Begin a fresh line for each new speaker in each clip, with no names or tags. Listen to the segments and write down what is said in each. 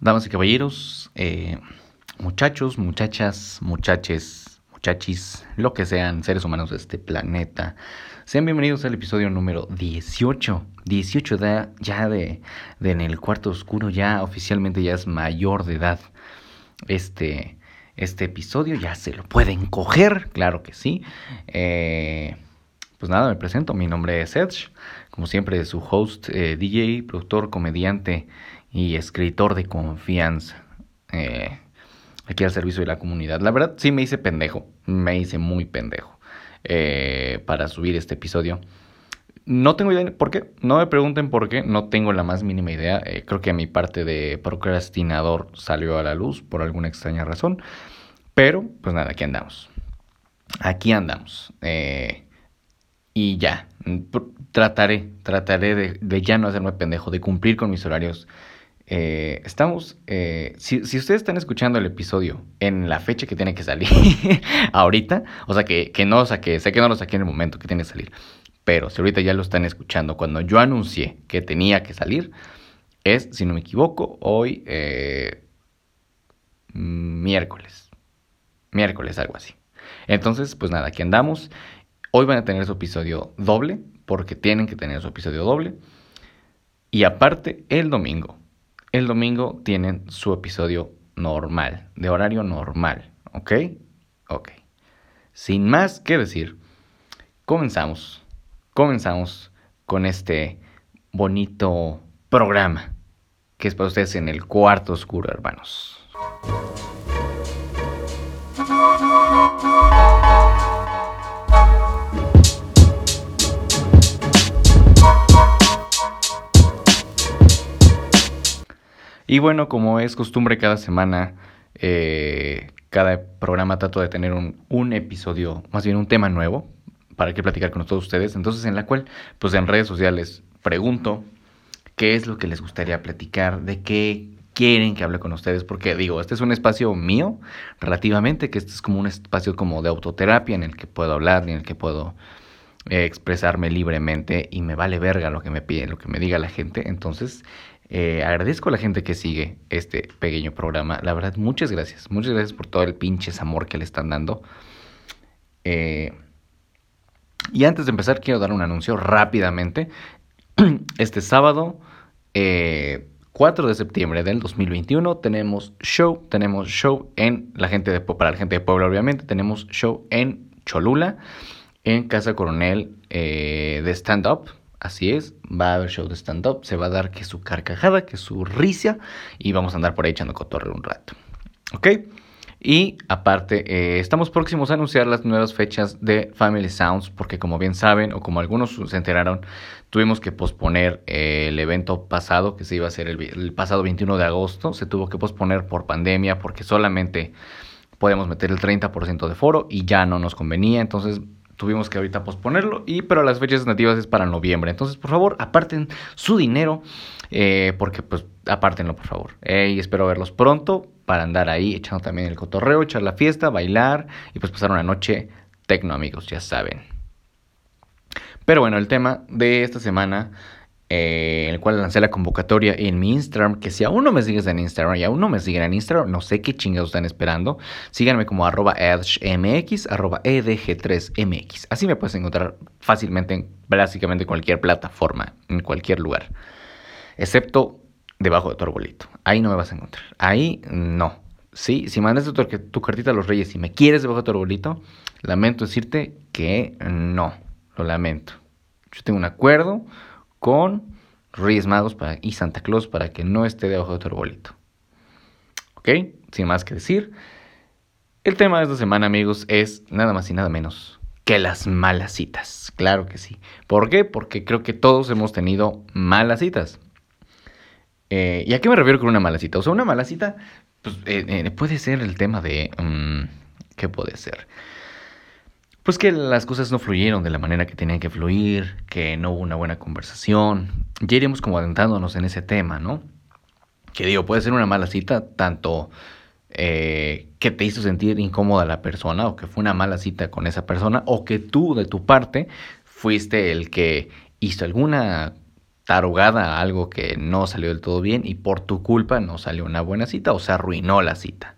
damas y caballeros, eh, muchachos, muchachas, muchaches, muchachis, lo que sean seres humanos de este planeta. Sean bienvenidos al episodio número 18. 18 de, ya de, de en el cuarto oscuro, ya oficialmente ya es mayor de edad. Este, este episodio ya se lo pueden coger, claro que sí. Eh, pues nada, me presento, mi nombre es Edge, como siempre su host, eh, DJ, productor, comediante y escritor de confianza. Eh, aquí al servicio de la comunidad. La verdad, sí me hice pendejo. Me hice muy pendejo eh, para subir este episodio. No tengo idea por qué. No me pregunten por qué. No tengo la más mínima idea. Eh, creo que mi parte de procrastinador salió a la luz por alguna extraña razón. Pero, pues nada, aquí andamos. Aquí andamos. y ya. Trataré, trataré de, de ya no hacerme pendejo, de cumplir con mis horarios eh, estamos, eh, si, ustedes están escuchando el episodio en la fecha que tiene que salir ahorita, o sea que, que no sea que sé que no lo saqué en el momento que tiene que salir, pero si ahorita ya lo están escuchando, cuando yo anuncié que tenía que salir, es, si no me equivoco, hoy eh, miércoles, miércoles, algo así. Entonces, pues nada, aquí andamos. Hoy van a tener su episodio doble, porque tienen que tener su episodio doble. Y aparte, el domingo, el domingo tienen su episodio normal, de horario normal, ¿ok? Ok. Sin más que decir, comenzamos, comenzamos con este bonito programa que es para ustedes en el cuarto oscuro, hermanos. Y bueno, como es costumbre cada semana, eh, cada programa trato de tener un, un, episodio, más bien un tema nuevo para que platicar con todos ustedes. Entonces, en la cual, pues en redes sociales pregunto qué es lo que les gustaría platicar, de qué quieren que hable con ustedes, porque digo, este es un espacio mío relativamente, que este es como un espacio como de autoterapia en el que puedo hablar, en el que puedo eh, expresarme libremente y me vale verga lo que me pide, lo que me diga la gente. Entonces, eh, agradezco a la gente que sigue este pequeño programa. La verdad, muchas gracias. Muchas gracias por todo el pinches amor que le están dando. Eh, y antes de empezar, quiero dar un anuncio rápidamente. Este sábado, 4 eh, de septiembre del 2021, tenemos show. Tenemos show en la gente de, para la gente de Puebla, obviamente. Tenemos show en Cholula, en Casa Coronel de Stand Up. Así es, va a haber show de stand-up, se va a dar que su carcajada, que su risa, y vamos a andar por ahí echando cotorreo un rato. ¿Ok? Y aparte, eh, estamos próximos a anunciar las nuevas fechas de Family Sounds, porque como bien saben, o como algunos se enteraron, tuvimos que posponer eh, el evento pasado, que se iba a hacer el, el, pasado 21 de agosto, se tuvo que posponer por pandemia, porque solamente podemos meter el 30% de foro y ya no nos convenía, entonces tuvimos que ahorita posponerlo, y, pero las fechas nativas es para noviembre. Entonces, por favor, aparten su dinero, eh, porque pues apártenlo, por favor. Y espero verlos pronto para andar ahí echando también el cotorreo, echar la fiesta, bailar y pues pasar una noche tecno, amigos, ya saben. Pero bueno, el tema de esta semana eh, en el cual lancé la convocatoria en mi Instagram, que si aún no me sigues en Instagram y aún no me siguen en Instagram, no sé qué chingados están esperando, síganme como arroba edgemx, arroba edg3mx. Así me puedes encontrar fácilmente en básicamente cualquier plataforma, en cualquier lugar, excepto debajo de tu arbolito. Ahí no me vas a encontrar. Ahí no. Sí, si mandas tu, tu cartita a los reyes y me quieres debajo de tu arbolito, lamento decirte que no, lo lamento. Yo tengo un acuerdo con Reyes Magos y Santa Claus para que no esté debajo de tu arbolito. ¿Ok? Sin más que decir. El tema de esta semana, amigos, es nada más y nada menos que las malas citas. Claro que sí. ¿Por qué? Porque creo que todos hemos tenido malas citas. Eh, ¿Y a qué me refiero con una mala cita? O sea, una mala cita pues, eh, eh, puede ser el tema de... Mm, ¿Qué puede ser? Pues que las cosas no fluyeron de la manera que tenían que fluir, que no hubo una buena conversación. Ya iremos como adentrándonos en ese tema, ¿no? Que digo, puede ser una mala cita, tanto eh, que te hizo sentir incómoda la persona, o que fue una mala cita con esa persona, o que tú de tu parte fuiste el que hizo alguna tarugada algo que no salió del todo bien y por tu culpa no salió una buena cita o se arruinó la cita.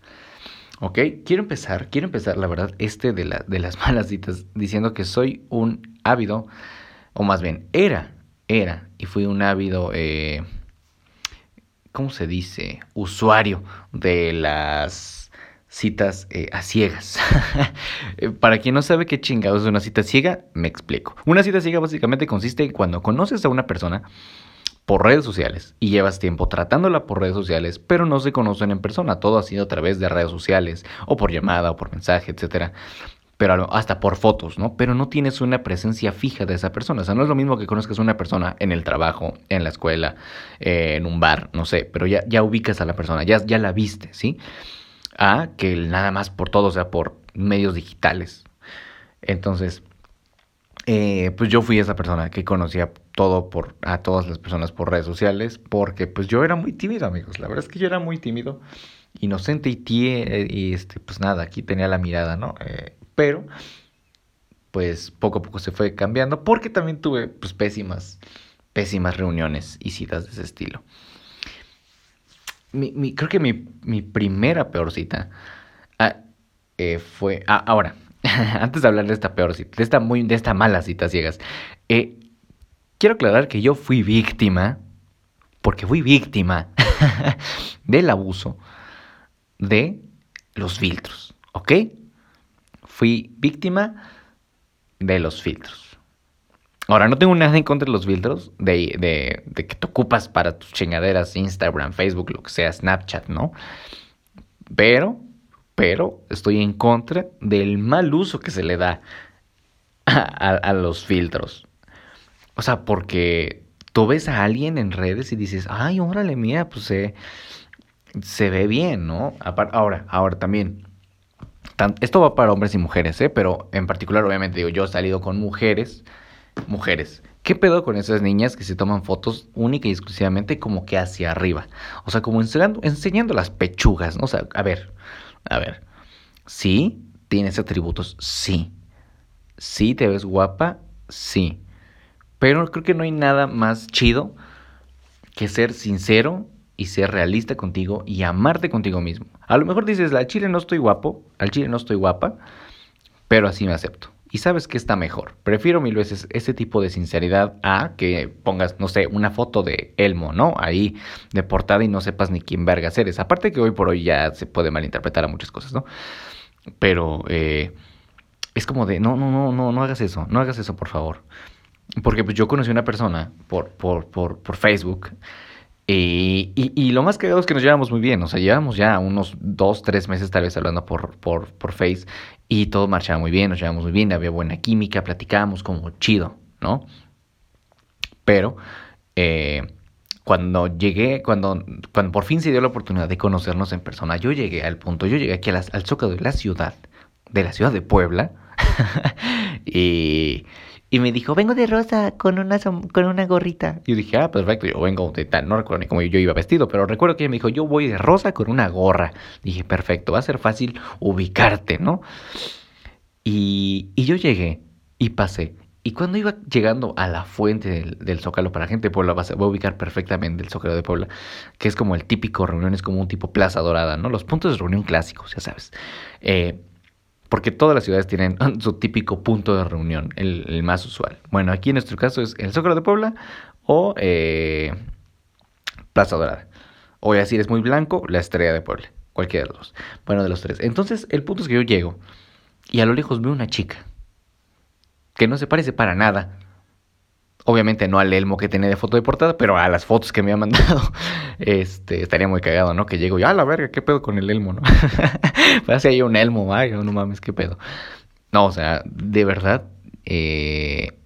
¿Ok? Quiero empezar, quiero empezar, la verdad, este de, la, de las malas citas diciendo que soy un ávido, o más bien, era, era, y fui un ávido, eh, ¿cómo se dice? Usuario de las citas eh, a ciegas. Eh, para quien no sabe qué chingados es una cita ciega, me explico. Una cita ciega básicamente consiste en cuando conoces a una persona por redes sociales y llevas tiempo tratándola por redes sociales, pero no se conocen en persona. Todo ha sido a través de redes sociales o por llamada o por mensaje, etcétera. Pero hasta por fotos, ¿no? Pero no tienes una presencia fija de esa persona. O sea, no es lo mismo que conozcas a una persona en el trabajo, en la escuela, eh, en un bar, no sé, pero ya, ya ubicas a la persona, ya, ya la viste, ¿sí? A que nada más por todo, o sea, por medios digitales. Entonces, eh, pues yo fui esa persona que conocía todo por a todas las personas por redes sociales porque pues yo era muy tímido amigos. La verdad es que yo era muy tímido inocente y tie y este pues nada aquí tenía la mirada no eh, pero pues poco a poco se fue cambiando porque también tuve pues pésimas pésimas reuniones y citas de ese estilo. Mi, creo que mi, mi primera peor cita ah, eh, fue ah, ahora antes de hablar de esta peor cita, de esta, muy, esta mala cita ciegas, eh, quiero aclarar que yo fui víctima, porque fui víctima del abuso de los filtros, ¿ok? Fui víctima de los filtros. Ahora, no tengo nada en contra de los filtros, de, que te ocupas para tus chingaderas, Instagram, Facebook, lo que sea, Snapchat, ¿no? Pero pero estoy en contra del mal uso que se le da a, los filtros. O sea, porque tú ves a alguien en redes y dices, ay, órale, mía, pues se, se ve bien, ¿no? Ahora, ahora también. Esto va para hombres y mujeres, ¿eh? Pero en particular, obviamente, digo, yo he salido con mujeres, mujeres. ¿Qué pedo con esas niñas que se toman fotos única y exclusivamente como que hacia arriba? O sea, como enseñando, enseñando las pechugas, ¿no? O sea, a ver, a ver, sí, tienes atributos, sí. Sí, te ves guapa, sí. Pero creo que no hay nada más chido que ser sincero y ser realista contigo y amarte contigo mismo. A lo mejor dices, al chile no estoy guapo, al chile no estoy guapa, pero así me acepto. Y sabes que está mejor. Prefiero mil veces ese tipo de sinceridad a que pongas, no sé, una foto de Elmo, ¿no? Ahí de portada y no sepas ni quién verga eres. Aparte que hoy por hoy ya se puede malinterpretar a muchas cosas, ¿no? Pero eh, es como de, no, no, no, no, no hagas eso, no hagas eso, por favor. Porque pues yo conocí a una persona por, por, por, por Facebook y, y, lo más cagado es que nos llevamos muy bien, o sea, llevamos ya unos dos, tres meses tal vez hablando por, por, por Face y todo marchaba muy bien, nos llevamos muy bien, había buena química, platicábamos como chido, ¿no? Pero eh, cuando llegué, cuando, cuando por fin se dio la oportunidad de conocernos en persona, yo llegué al punto, yo llegué aquí al Zócalo de la ciudad, de la ciudad de Puebla, y y me dijo, vengo de rosa con una, con una gorrita. Y yo dije, ah, perfecto, yo vengo de tal. No recuerdo ni cómo yo iba vestido, pero recuerdo que ella me dijo, yo voy de rosa con una gorra. Dije, perfecto, va a ser fácil ubicarte, ¿no? Y, y yo llegué y pasé. Y cuando iba llegando a la fuente del, del Zócalo, para gente de Puebla, va a, ubicar perfectamente el Zócalo de Puebla, que es como el típico reunión, es como un tipo plaza dorada, ¿no? Los puntos de reunión clásicos, ya sabes. Eh, porque todas las ciudades tienen su típico punto de reunión, el, más usual. Bueno, aquí en nuestro caso es el Zócalo de Puebla o eh, Plaza Dorada. O así es muy blanco, la Estrella de Puebla. Cualquiera de los dos. Bueno, de los tres. Entonces, el punto es que yo llego y a lo lejos veo una chica que no se parece para nada Obviamente no al Elmo que tenía de foto de portada, pero a las fotos que me ha mandado. Este, estaría muy cagado, ¿no? Que llego y, ah, la verga, ¿qué pedo con el Elmo, no? pues así hay un Elmo, ay, no mames, ¿qué pedo? No, o sea, de verdad, eh,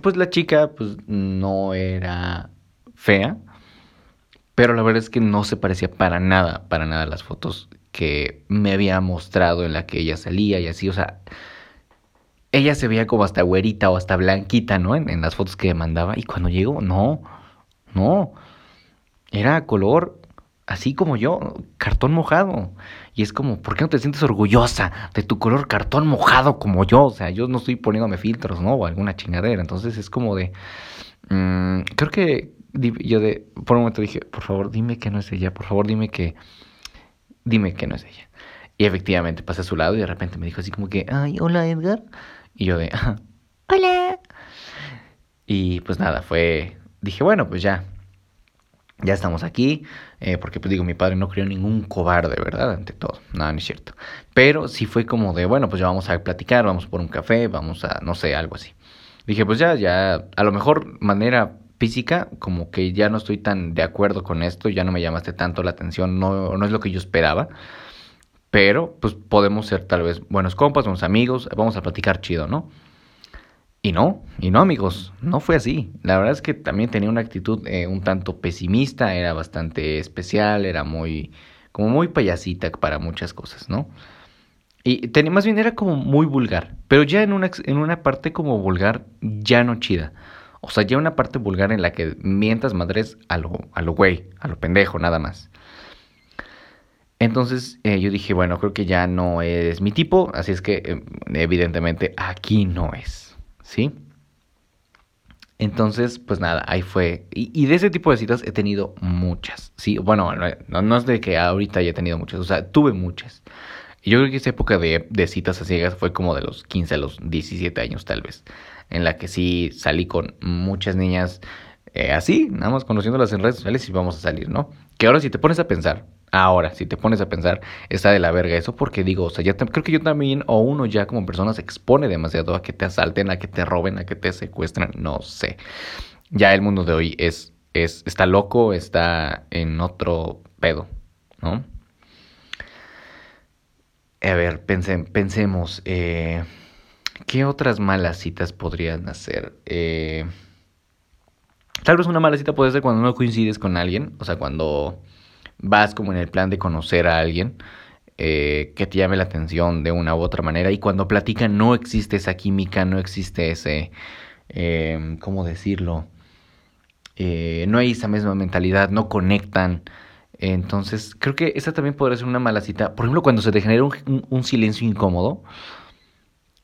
pues la chica, pues no era fea, pero la verdad es que no se parecía para nada, para nada a las fotos que me había mostrado en la que ella salía y así, o sea, ella se veía como hasta güerita o hasta blanquita, ¿no? En, las fotos que mandaba. Y cuando llegó, no, no. Era color así como yo, cartón mojado. Y es como, ¿por qué no te sientes orgullosa de tu color cartón mojado como yo? O sea, yo no estoy poniéndome filtros, ¿no? O alguna chingadera. Entonces es como de, Mm, creo que yo de, por un momento dije, por favor, dime que no es ella, por favor, dime que, dime que no es ella. Y efectivamente pasé a su lado y de repente me dijo así como que, ay, hola Edgar. Y yo de, hola. Y pues nada, fue, dije, bueno, pues ya, ya estamos aquí, eh, porque pues digo, mi padre no crió ningún cobarde, ¿verdad? Ante todo, nada, no es cierto. Pero sí fue como de, bueno, pues ya vamos a platicar, vamos por un café, vamos a, no sé, algo así. Dije, pues ya, ya, a lo mejor manera física, como que ya no estoy tan de acuerdo con esto, ya no me llamaste tanto la atención, no, no es lo que yo esperaba. Pero, pues podemos ser tal vez buenos compas, buenos amigos, vamos a platicar chido, ¿no? Y no, y no amigos, no fue así. La verdad es que también tenía una actitud eh, un tanto pesimista, era bastante especial, era muy, como muy payasita para muchas cosas, ¿no? Y tenía, más bien era como muy vulgar, pero ya en una, en una parte como vulgar, ya no chida. O sea, ya una parte vulgar en la que mientas madres a lo, a lo güey, a lo pendejo, nada más. Entonces eh, yo dije, bueno, creo que ya no es mi tipo, así es que em, evidentemente aquí no es. ¿sí? Entonces, pues nada, ahí fue. Y, de ese tipo de citas he tenido muchas, ¿sí? Bueno, no, es de que ahorita haya tenido muchas, o sea, tuve muchas. Y yo creo que esa época de, de, citas a ciegas fue como de los 15 a los 17 años tal vez, en la que sí salí con muchas niñas eh, así, nada más conociéndolas en redes sociales y vamos a salir, ¿no? Que ahora si te pones a pensar, Ahora, si te pones a pensar, está de la verga eso, porque digo, o sea, ya creo que yo también, o uno ya como persona se expone demasiado a que te asalten, a que te roben, a que te secuestren, no sé. Ya el mundo de hoy es, es, está loco, está en otro pedo, ¿no? A ver, pensemos, eh, ¿qué otras malas citas podrían hacer? Eh, tal vez una mala cita puede ser cuando no coincides con alguien, o sea, cuando vas como en el plan de conocer a alguien eh, que te llame la atención de una u otra manera y cuando platican no existe esa química, no existe ese, eh, ¿cómo decirlo? Eh, no hay esa misma mentalidad, no conectan. Entonces, creo que esa también podría ser una mala cita. Por ejemplo, cuando se te genera un, un silencio incómodo,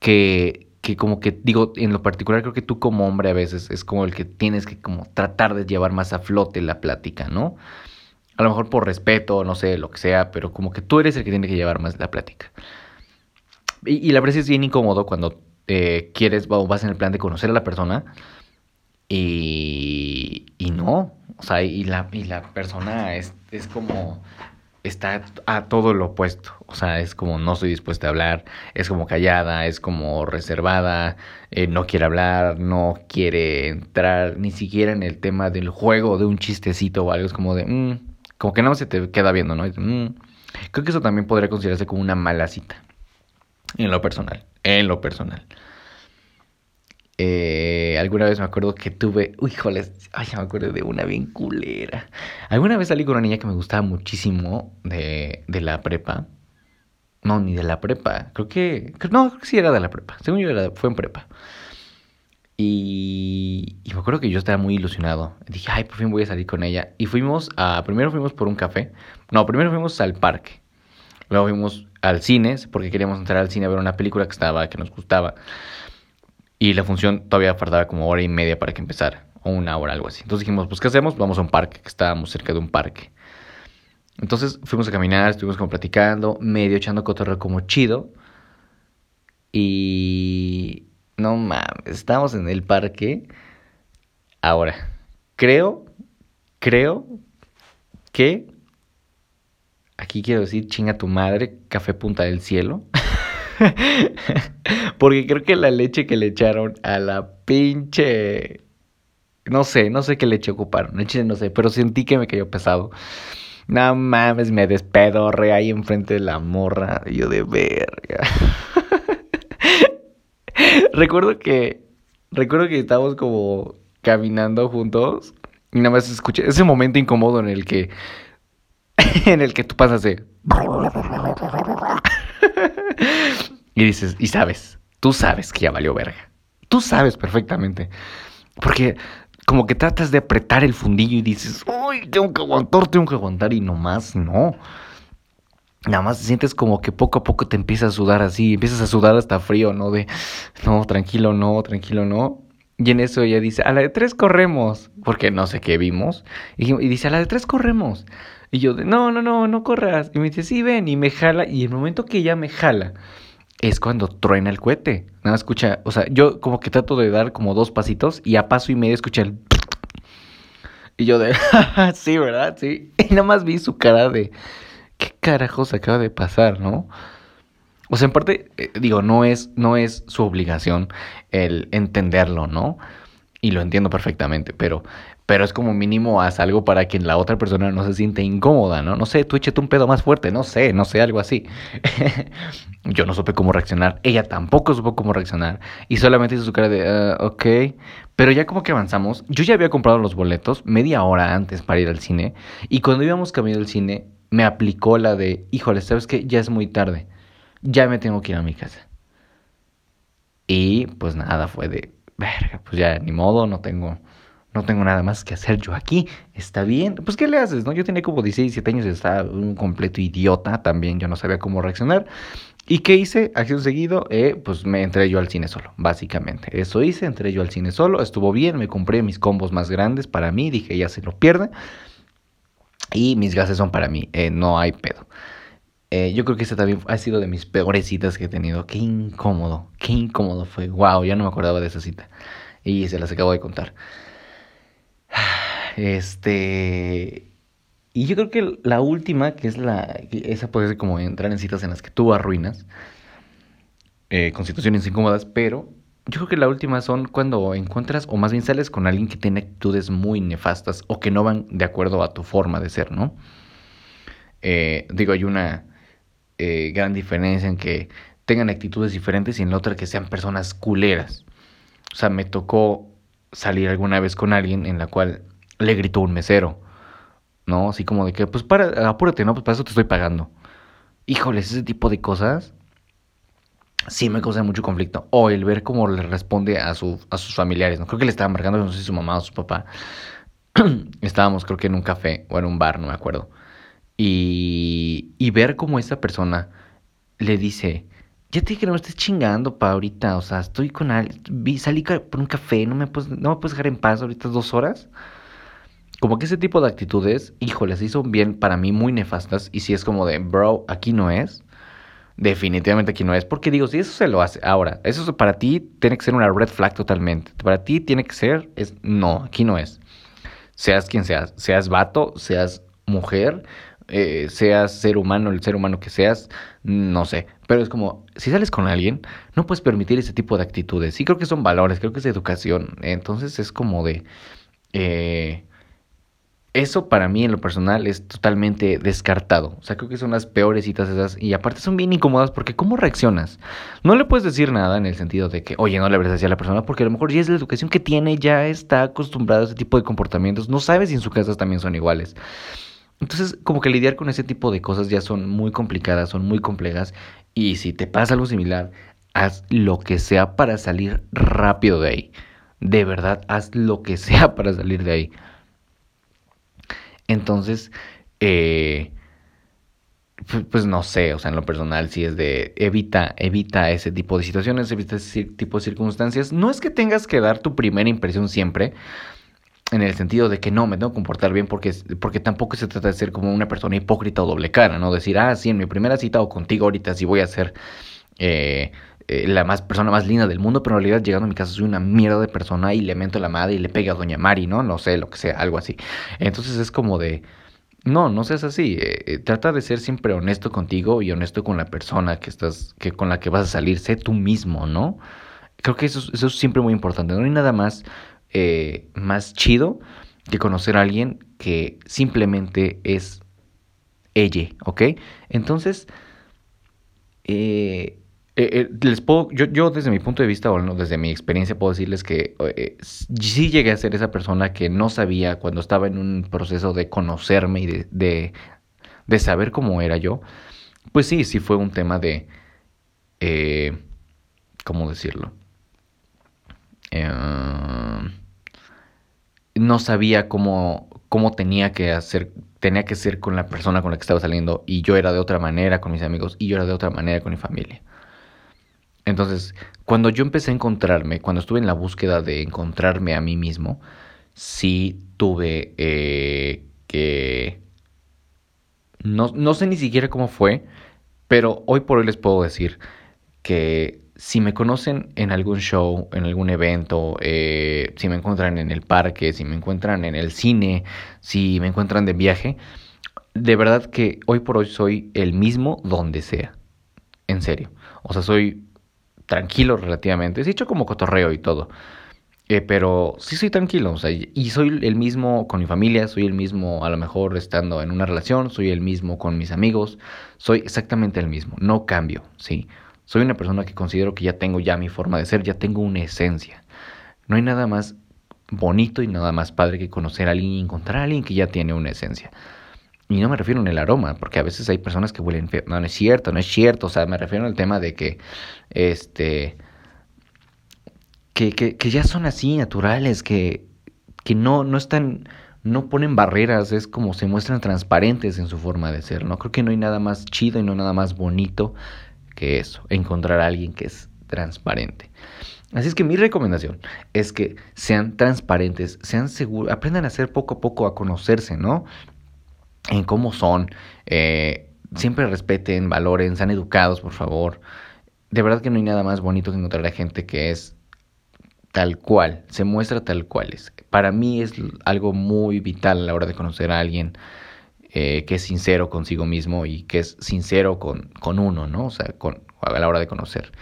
que, que como que digo, en lo particular creo que tú como hombre a veces es como el que tienes que como tratar de llevar más a flote la plática, ¿no? A lo mejor por respeto, no sé, lo que sea, pero como que tú eres el que tiene que llevar más la plática. Y, la verdad es bien incómodo cuando eh, quieres o vas en el plan de conocer a la persona y, y no. O sea, y la, y la persona es, es como está a todo lo opuesto. O sea, es como no estoy dispuesta a hablar, es como callada, es como reservada, eh, no quiere hablar, no quiere entrar ni siquiera en el tema del juego, de un chistecito o algo. Es como de, mm, como que no se te queda viendo, ¿no? Mm". Creo que eso también podría considerarse como una mala cita. En lo personal. En lo personal. Eh, alguna vez me acuerdo que tuve. Uy, joles. Ay, me acuerdo de una bien culera. Alguna vez salí con una niña que me gustaba muchísimo de, de la prepa. No, ni de la prepa. Creo que. No, creo que sí era de la prepa. Según yo era, fue en prepa. Y, me acuerdo que yo estaba muy ilusionado. Dije, ay, por fin voy a salir con ella. Y fuimos a. Primero fuimos por un café. No, primero fuimos al parque. Luego fuimos al cine, porque queríamos entrar al cine a ver una película que estaba, que nos gustaba. Y la función todavía faltaba como hora y media para que empezara. O una hora, algo así. Entonces dijimos, pues, ¿qué hacemos? Vamos a un parque, que estábamos cerca de un parque. Entonces fuimos a caminar, estuvimos como platicando, medio echando cotorreo como chido. Y no mames, estamos en el parque. Ahora, creo, creo que aquí quiero decir chinga tu madre, café punta del cielo. Porque creo que la leche que le echaron a la pinche. No sé, no sé qué leche ocuparon. Leche no sé, pero sentí que me cayó pesado. No mames, me despedorre ahí enfrente de la morra. Yo de verga. recuerdo que. Recuerdo que estábamos como caminando juntos. Y nada más escuché ese momento incómodo en el que. en el que tú pasas de. y dices, y sabes, tú sabes que ya valió verga. Tú sabes perfectamente. Porque como que tratas de apretar el fundillo y dices, uy, tengo que aguantar, tengo que aguantar. Y nomás no nada más sientes como que poco a poco te empiezas a sudar así, empiezas a sudar hasta frío, ¿no? De, no, tranquilo, no, tranquilo, no. Y en eso ella dice, a la de tres corremos, porque no sé qué vimos. Y, dice, a la de tres corremos. Y yo, no, no, no, no corras. Y me dice, sí, ven, y me jala. Y el momento que ella me jala, es cuando truena el cohete. Nada, escucha, o sea, yo como que trato de dar como dos pasitos y a paso y medio escuché el... Y yo de, sí, ¿verdad? Sí. Y nada más vi su cara de, ¿qué carajos acaba de pasar, no? O sea, en parte, eh, digo, no es, no es su obligación el entenderlo, ¿no? Y lo entiendo perfectamente, pero, pero es como mínimo haz algo para que la otra persona no se siente incómoda, ¿no? No sé, tú échate un pedo más fuerte, no sé, no sé, algo así. Yo no supe cómo reaccionar, ella tampoco supo cómo reaccionar y solamente hizo su cara de, uh, ok, pero ya como que avanzamos, yo ya había comprado los boletos media hora antes para ir al cine y cuando íbamos camino al cine me aplicó la de, híjole, ¿sabes qué? Ya es muy tarde ya me tengo que ir a mi casa. Y pues nada, fue de, verga, pues ya ni modo, no tengo, no tengo nada más que hacer yo aquí, está bien, pues ¿qué le haces? no Yo tenía como 16, 17 años estaba un completo idiota también, yo no sabía cómo reaccionar. ¿Y qué hice? Acción seguido, eh, pues me entré yo al cine solo, básicamente. Eso hice, entré yo al cine solo, estuvo bien, me compré mis combos más grandes para mí, dije ya se lo pierde. Y mis gases son para mí, eh, no hay pedo. Eh, yo creo que esta también ha sido de mis peores citas que he tenido. Qué incómodo, qué incómodo fue. Wow, ya no me acordaba de esa cita. Y se las acabo de contar. Este. Y yo creo que la última, que es la. Esa puede ser como entrar en citas en las que tú arruinas. Eh, con situaciones incómodas, pero yo creo que la última son cuando encuentras, o más bien sales con alguien que tiene actitudes muy nefastas o que no van de acuerdo a tu forma de ser, ¿no? Eh, digo, hay una eh, gran diferencia en que tengan actitudes diferentes y en la otra que sean personas culeras. O sea, me tocó salir alguna vez con alguien en la cual le gritó un mesero, ¿no? Así como de que, pues para, apúrate, ¿no? Pues para eso te estoy pagando. Híjoles, ese tipo de cosas sí me causa mucho conflicto. O el ver cómo le responde a, su, a sus familiares, ¿no? Creo que le estaba marcando, no sé si su mamá o su papá. Estábamos, creo que en un café o en un bar, no me acuerdo y, y ver cómo esa persona le dice, ya te dije que no me estés chingando pa ahorita, o sea, estoy con alguien, salí por un café, no me, puedes, no me puedes dejar en paz ahorita dos horas. Como que ese tipo de actitudes, híjole, se hizo bien para mí muy nefastas y si es como de, bro, aquí no es. Definitivamente aquí no es. Porque digo, si eso se lo hace ahora, eso para ti tiene que ser una red flag totalmente. Para ti tiene que ser, es, no, aquí no es. Seas quien seas, seas vato, seas mujer, eh, seas ser humano, el ser humano que seas, no sé. Pero es como, si sales con alguien, no puedes permitir ese tipo de actitudes. Sí creo que son valores, creo que es educación. Entonces es como de... Eh, eso para mí en lo personal es totalmente descartado. O sea, creo que son las peores citas esas. Y aparte son bien incómodas porque ¿cómo reaccionas? No le puedes decir nada en el sentido de que, oye, no le hables así a la persona porque a lo mejor ya es la educación que tiene, ya está acostumbrado a ese tipo de comportamientos. No sabes si en su casa también son iguales. Entonces, como que lidiar con ese tipo de cosas ya son muy complicadas, son muy complejas. Y si te pasa algo similar, haz lo que sea para salir rápido de ahí. De verdad, haz lo que sea para salir de ahí. Entonces, eh, pues, no sé, o sea, en lo personal, si es de evita, evita ese tipo de situaciones, evita ese tipo de circunstancias. No es que tengas que dar tu primera impresión siempre, en el sentido de que no, me tengo que comportar bien porque, porque tampoco se trata de ser como una persona hipócrita o doble cara, ¿no? Decir, ah, sí, en mi primera cita o contigo ahorita sí voy a ser eh, eh, la más persona más linda del mundo, pero en realidad llegando a mi casa soy una mierda de persona y le mento la madre y le pega a Doña Mari, ¿no? No sé, lo que sea, algo así. Entonces es como de... No, no seas así. Eh, trata de ser siempre honesto contigo y honesto con la persona que estás, que con la que vas a salir. Sé tú mismo, ¿no? Creo que eso, eso es siempre muy importante. No hay nada más eh, más chido que conocer a alguien que simplemente es ella, ¿ok? Entonces, eh, eh, les puedo, yo, yo, desde mi punto de vista, o no, desde mi experiencia, puedo decirles que sí llegué a ser esa persona que no sabía cuando estaba en un proceso de conocerme y de, de, de saber cómo era yo. Pues sí, sí fue un tema de, ¿cómo decirlo? No sabía cómo, cómo tenía que hacer, tenía que ser con la persona con la que estaba saliendo y yo era de otra manera con mis amigos y yo era de otra manera con mi familia. Entonces, cuando yo empecé a encontrarme, cuando estuve en la búsqueda de encontrarme a mí mismo, sí tuve eh, que... No, no sé ni siquiera cómo fue, pero hoy por hoy les puedo decir que si me conocen en algún show, en algún evento, eh, si me encuentran en el parque, si me encuentran en el cine, si me encuentran de viaje, de verdad que hoy por hoy soy el mismo donde sea. En serio. O sea, soy tranquilo relativamente. Sí, hecho como cotorreo y todo. Eh, pero sí soy tranquilo, o sea, y soy el mismo con mi familia, soy el mismo a lo mejor estando en una relación, soy el mismo con mis amigos, soy exactamente el mismo, no cambio, ¿sí? Soy una persona que considero que ya tengo ya mi forma de ser, ya tengo una esencia. No hay nada más bonito y nada más padre que conocer a alguien y encontrar a alguien que ya tiene una esencia. Y no me refiero en el aroma, porque a veces hay personas que huelen. No, no es cierto, no es cierto. O sea, me refiero al tema de que, este, que, que, que ya son así, naturales, que, que no, no están, no ponen barreras, es como se muestran transparentes en su forma de ser. No creo que no hay nada más chido y no nada más bonito que eso, encontrar a alguien que es transparente. Así es que mi recomendación es que sean transparentes, sean seguros, aprendan a hacer poco a poco a conocerse, ¿no? en cómo son. Eh, siempre respeten, valoren, sean educados, por favor. De verdad que no hay nada más bonito que encontrar a gente que es tal cual, se muestra tal cual es. Para mí es algo muy vital a la hora de conocer a alguien eh, que es sincero consigo mismo y que es sincero con, con uno, ¿no? O sea, a la hora de conocer.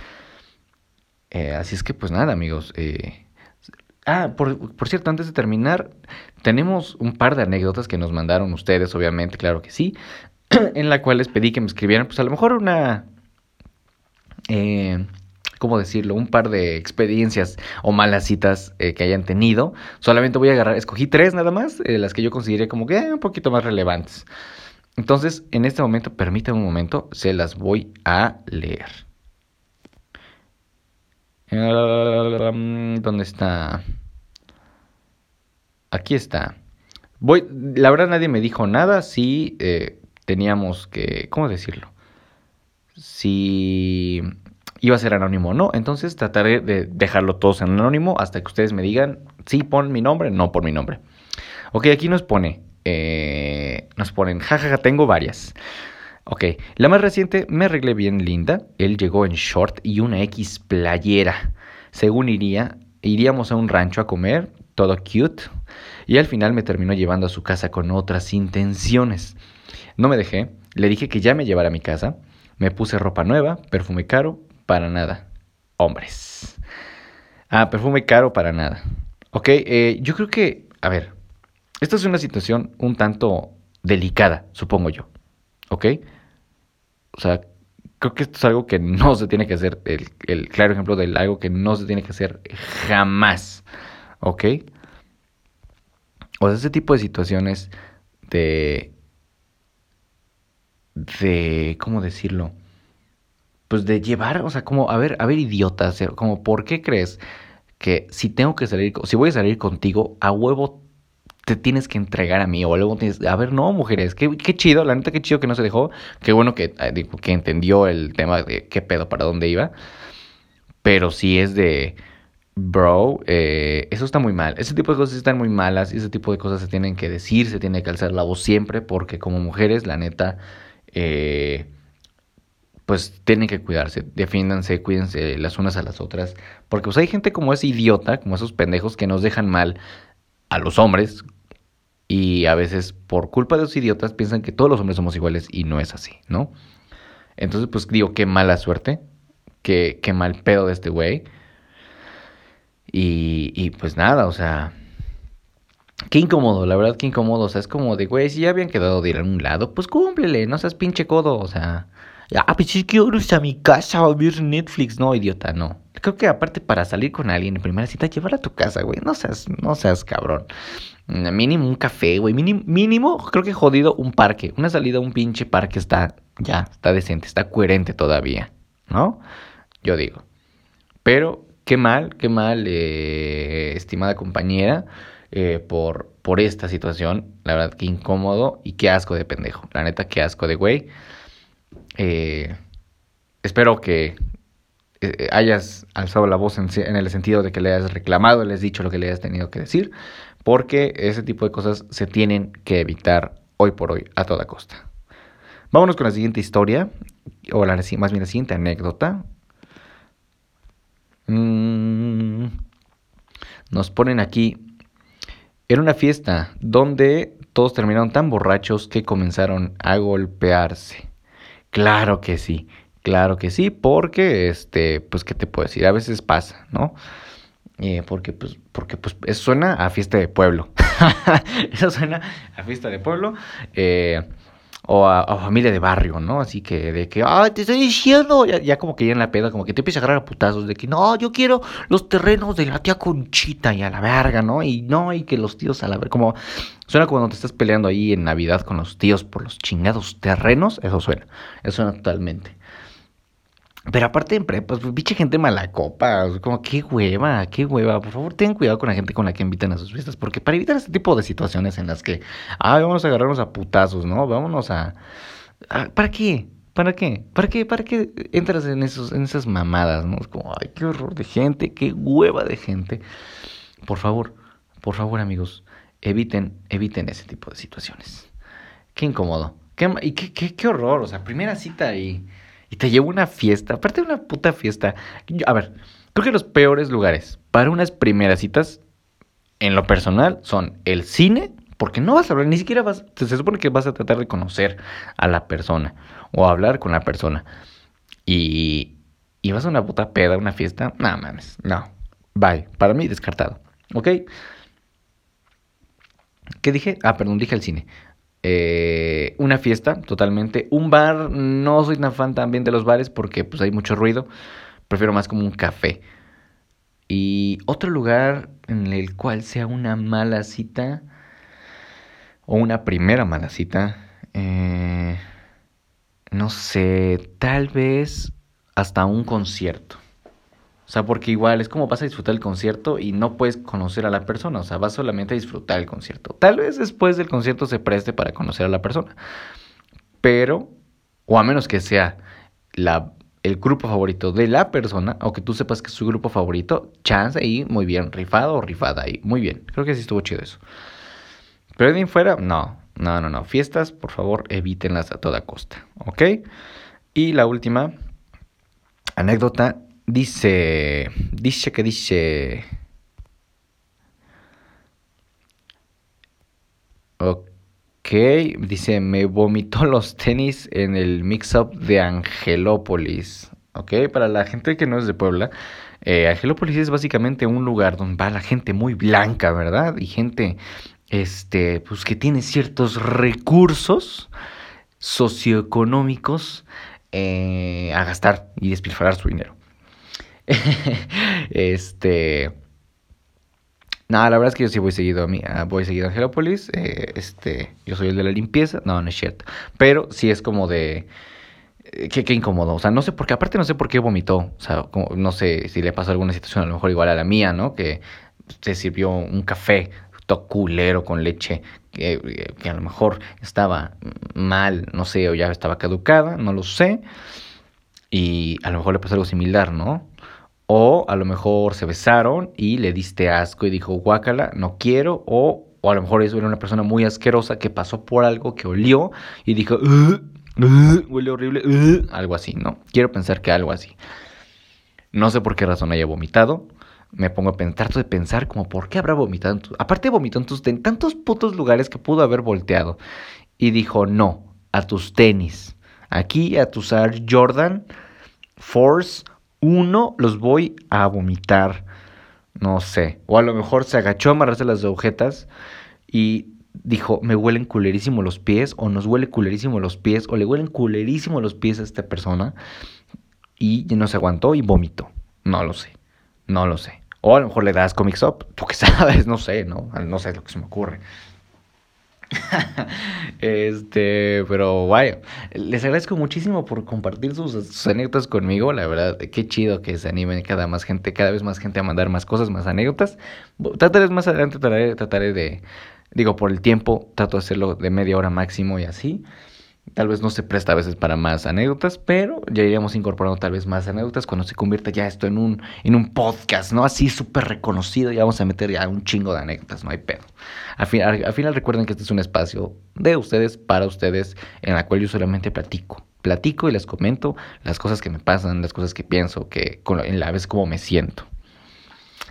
Eh, así es que pues nada, amigos. Ah, por, por, cierto, antes de terminar, tenemos un par de anécdotas que nos mandaron ustedes, obviamente, claro que sí, en la cual les pedí que me escribieran, pues a lo mejor una, eh, ¿cómo decirlo? Un par de experiencias o malas citas eh, que hayan tenido. Solamente voy a agarrar, escogí tres nada más, eh, las que yo consideré como que eh, un poquito más relevantes. Entonces, en este momento, permítanme un momento, se las voy a leer. ¿Dónde está? Aquí está. Voy, la verdad nadie me dijo nada si teníamos que, ¿cómo decirlo? Si iba a ser anónimo o no. Entonces trataré de dejarlo todos en anónimo hasta que ustedes me digan si pon mi nombre, no por mi nombre. Ok, aquí nos pone, eh, nos ponen, jajaja, tengo varias. Ok, la más reciente me arreglé bien linda. Él llegó en short y una X playera. Según iría, iríamos a un rancho a comer, todo cute. Y al final me terminó llevando a su casa con otras intenciones. No me dejé, le dije que ya me llevara a mi casa. Me puse ropa nueva, perfume caro, para nada. Hombres. Ah, perfume caro para nada. Ok, eh, yo creo que, a ver, esta es una situación un tanto delicada, supongo yo. ¿ok? O sea, creo que esto es algo que no se tiene que hacer, el, claro ejemplo de algo que no se tiene que hacer jamás, ¿ok? O sea, ese tipo de situaciones de, de, ¿cómo decirlo? Pues de llevar, o sea, como, a ver, a ver, idiota, como, ¿por qué crees que si tengo que salir, si voy a salir contigo, a huevo te tienes que entregar a mí o luego tienes, a ver, no, mujeres, qué, qué chido, la neta, qué chido que no se dejó, qué bueno que, eh, que entendió el tema de qué pedo, para dónde iba, pero si es de, bro, eh, eso está muy mal, ese tipo de cosas están muy malas y ese tipo de cosas se tienen que decir, se tiene que alzar la voz siempre, porque como mujeres, la neta, eh, pues tienen que cuidarse, defiéndanse, cuídense las unas a las otras, porque pues hay gente como ese idiota, como esos pendejos que nos dejan mal a los hombres y a veces por culpa de los idiotas piensan que todos los hombres somos iguales y no es así, ¿no? Entonces pues digo, qué mala suerte, qué, qué mal pedo de este güey. Y, y pues nada, o sea, Qué incómodo, la verdad, qué incómodo. O sea, es como de, güey, si ya habían quedado de ir a un lado, pues cúmplele, no seas pinche codo. O sea, ah, pues es que a mi casa a ver Netflix. No, idiota, no. Creo que aparte para salir con alguien en primera cita, llevar a tu casa, güey. No seas, no seas cabrón. Mínimo un café, güey. Mínimo, mínimo, creo que jodido un parque. Una salida a un pinche parque está, ya, está decente, está coherente todavía, ¿no? Yo digo. Pero, qué mal, qué mal, eh, estimada compañera, eh, por, por esta situación. La verdad, qué incómodo y qué asco de pendejo. La neta, qué asco de güey. Eh, espero que eh, hayas alzado la voz en, en, el sentido de que le hayas reclamado, le has dicho lo que le hayas tenido que decir, porque ese tipo de cosas se tienen que evitar hoy por hoy a toda costa. Vámonos con la siguiente historia, o la, más bien la siguiente anécdota. Mm, nos ponen aquí, era una fiesta donde todos terminaron tan borrachos que comenzaron a golpearse. Claro que sí, claro que sí, porque, este, pues, ¿qué te puedo decir? A veces pasa, ¿no? Eh, porque, pues, porque, pues, eso suena a fiesta de pueblo. eso suena a fiesta de pueblo. Eh, o a, familia de barrio, ¿no? Así que de que, ah, te estoy diciendo, ya, como que ya en la peda, como que te empieza a agarrar a putazos de que, no, yo quiero los terrenos de la tía Conchita y a la verga, ¿no? Y no, y que los tíos a la verga, como, suena como cuando te estás peleando ahí en Navidad con los tíos por los chingados terrenos, eso suena, eso suena totalmente. Pero aparte, pues, pinche gente mala copa, como qué hueva, qué hueva. Por favor, ten cuidado con la gente con la que invitan a sus fiestas, porque para evitar este tipo de situaciones en las que, ay, vamos a agarrarnos a putazos, ¿no? Vámonos a... ¿Para qué? ¿Para qué? ¿Para qué? ¿Para qué entras en, esos, en esas mamadas, no? Como, ay, qué horror de gente, qué hueva de gente. Por favor, por favor, amigos, eviten, eviten ese tipo de situaciones. Qué incómodo. Qué, y qué, qué, qué horror, o sea, primera cita y y te llevo una fiesta, aparte de una puta fiesta. a ver, creo que los peores lugares para unas primeras citas, en lo personal, son el cine, porque no vas a hablar, ni siquiera vas, se supone que vas a tratar de conocer a la persona o hablar con la persona. Y, y vas a una puta peda, una fiesta, no mames, no. Bye, para mí descartado. ¿Ok? ¿Qué dije? Ah, perdón, dije el cine. Eh, una fiesta totalmente. Un bar, no soy tan fan también de los bares porque pues hay mucho ruido. Prefiero más como un café. Y otro lugar en el cual sea una mala cita o una primera mala cita. Eh, no sé, tal vez hasta un concierto. O sea, porque igual es como vas a disfrutar el concierto y no puedes conocer a la persona. O sea, vas solamente a disfrutar el concierto. Tal vez después del concierto se preste para conocer a la persona. Pero, o a menos que sea la, el grupo favorito de la persona, o que tú sepas que es su grupo favorito, chance ahí, muy bien, rifado o rifada ahí, muy bien. Creo que sí estuvo chido eso. Pero de fuera, no, no, no, no. Fiestas, por favor, evítenlas a toda costa, ¿ok? Y la última anécdota Dice, dice que dice... Ok, dice, me vomitó los tenis en el mix-up de Angelópolis. Ok, para la gente que no es de Puebla, eh, Angelópolis es básicamente un lugar donde va la gente muy blanca, ¿verdad? Y gente, este, pues que tiene ciertos recursos socioeconómicos eh, a gastar y despilfarrar su dinero. este. Nada, la verdad es que yo sí voy seguido a mí, voy seguido a Angelópolis. Eh, este, yo soy el de la limpieza. No, no es cierto. Pero sí es como de. Eh, qué, qué incómodo. O sea, no sé por qué. Aparte, no sé por qué vomitó. O sea, no sé si le pasó alguna situación, a lo mejor igual a la mía, ¿no? Que se sirvió un café todo culero con leche que, que, a lo mejor estaba mal, no sé, o ya estaba caducada, no lo sé. Y a lo mejor le pasó algo similar, ¿no? O a lo mejor se besaron y le diste asco y dijo, guácala, no quiero. O, o a lo mejor eso era una persona muy asquerosa que pasó por algo que olió y dijo, huele horrible, algo así, ¿no? Quiero pensar que algo así. No sé por qué razón haya vomitado. Me pongo a pensar, de pensar como por qué habrá vomitado. Aparte vomitó en, tus, en tantos putos lugares que pudo haber volteado. Y dijo, no, a tus tenis. Aquí a tus Air Jordan Force uno los voy a vomitar. No sé. O a lo mejor se agachó a amarrarse las agujetas y dijo, me huelen culerísimo los pies, o nos huele culerísimo los pies, o le huelen culerísimo los pies a esta persona. Y no se aguantó y vomitó. No lo sé. No lo sé. O a lo mejor le das comics up. Tú sabes, no sé, ¿no? No sé lo que se me ocurre. este, pero vaya, les agradezco muchísimo por compartir sus, anécdotas conmigo. La verdad, qué chido que se animen cada más gente, cada vez más gente a mandar más cosas, más anécdotas. Trataré más adelante, trataré, trataré de, digo, por el tiempo, trato de hacerlo de media hora máximo y así. Tal vez no se presta a veces para más anécdotas, pero ya iríamos incorporando tal vez más anécdotas cuando se convierta ya esto en un, en un podcast, ¿no? Así súper reconocido y vamos a meter ya un chingo de anécdotas, no hay pedo. Al final, al final recuerden que este es un espacio de ustedes, para ustedes, en la cual yo solamente platico. Platico y les comento las cosas que me pasan, las cosas que pienso, que en la vez como me siento.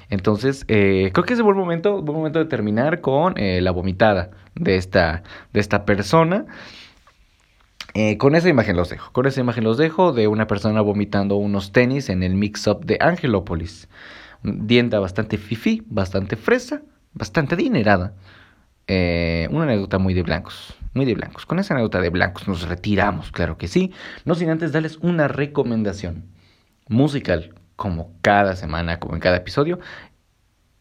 Entonces, eh, creo que es el buen momento, buen momento de terminar con eh, la vomitada de esta, de esta persona. Eh, con esa imagen los dejo. Con esa imagen los dejo de una persona vomitando unos tenis en el mix-up de Angelópolis. Dienta bastante fifi, bastante fresa, bastante adinerada. Eh, una anécdota muy de blancos, muy de blancos. Con esa anécdota de blancos nos retiramos, claro que sí. No sin antes darles una recomendación musical, como cada semana, como en cada episodio.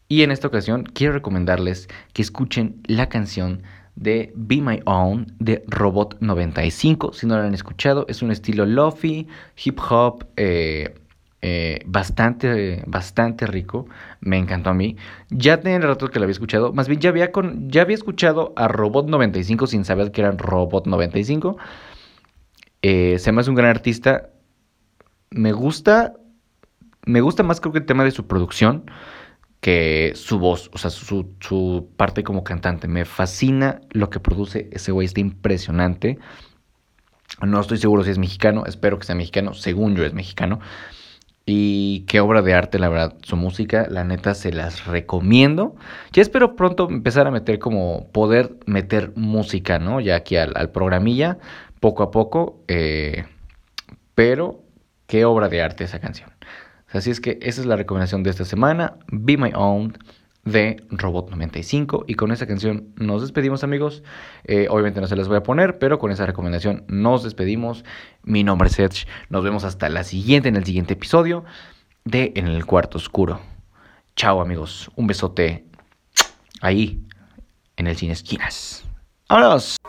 Y en esta ocasión quiero recomendarles que escuchen la canción de Be My Own de Robot 95. Si no lo han escuchado, es un estilo lofi, hip hop, eh, eh, bastante, bastante rico. Me encantó a mí. Ya tenía rato que lo había escuchado. Más bien, ya había, con, ya había escuchado a Robot 95 sin saber que eran Robot 95. Eh, se me hace un gran artista. Me gusta. Me gusta más creo que el tema de su producción que su voz, o sea, su, parte como cantante. Me fascina lo que produce ese güey, está impresionante. No estoy seguro si es mexicano, espero que sea mexicano, según yo es mexicano. Y qué obra de arte, la verdad, su música, la neta se las recomiendo. Ya espero pronto empezar a meter como poder meter música, ¿no? Ya aquí al, programilla, poco a poco. Eh, pero qué obra de arte esa canción. Así es que esa es la recomendación de esta semana, Be My Own de Robot 95 y con esa canción nos despedimos amigos. Eh, obviamente no se las voy a poner pero con esa recomendación nos despedimos. Mi nombre es Edge. Nos vemos hasta la siguiente en el siguiente episodio de En el cuarto oscuro. Chao amigos. Un besote ahí en el cine esquinas. Vámonos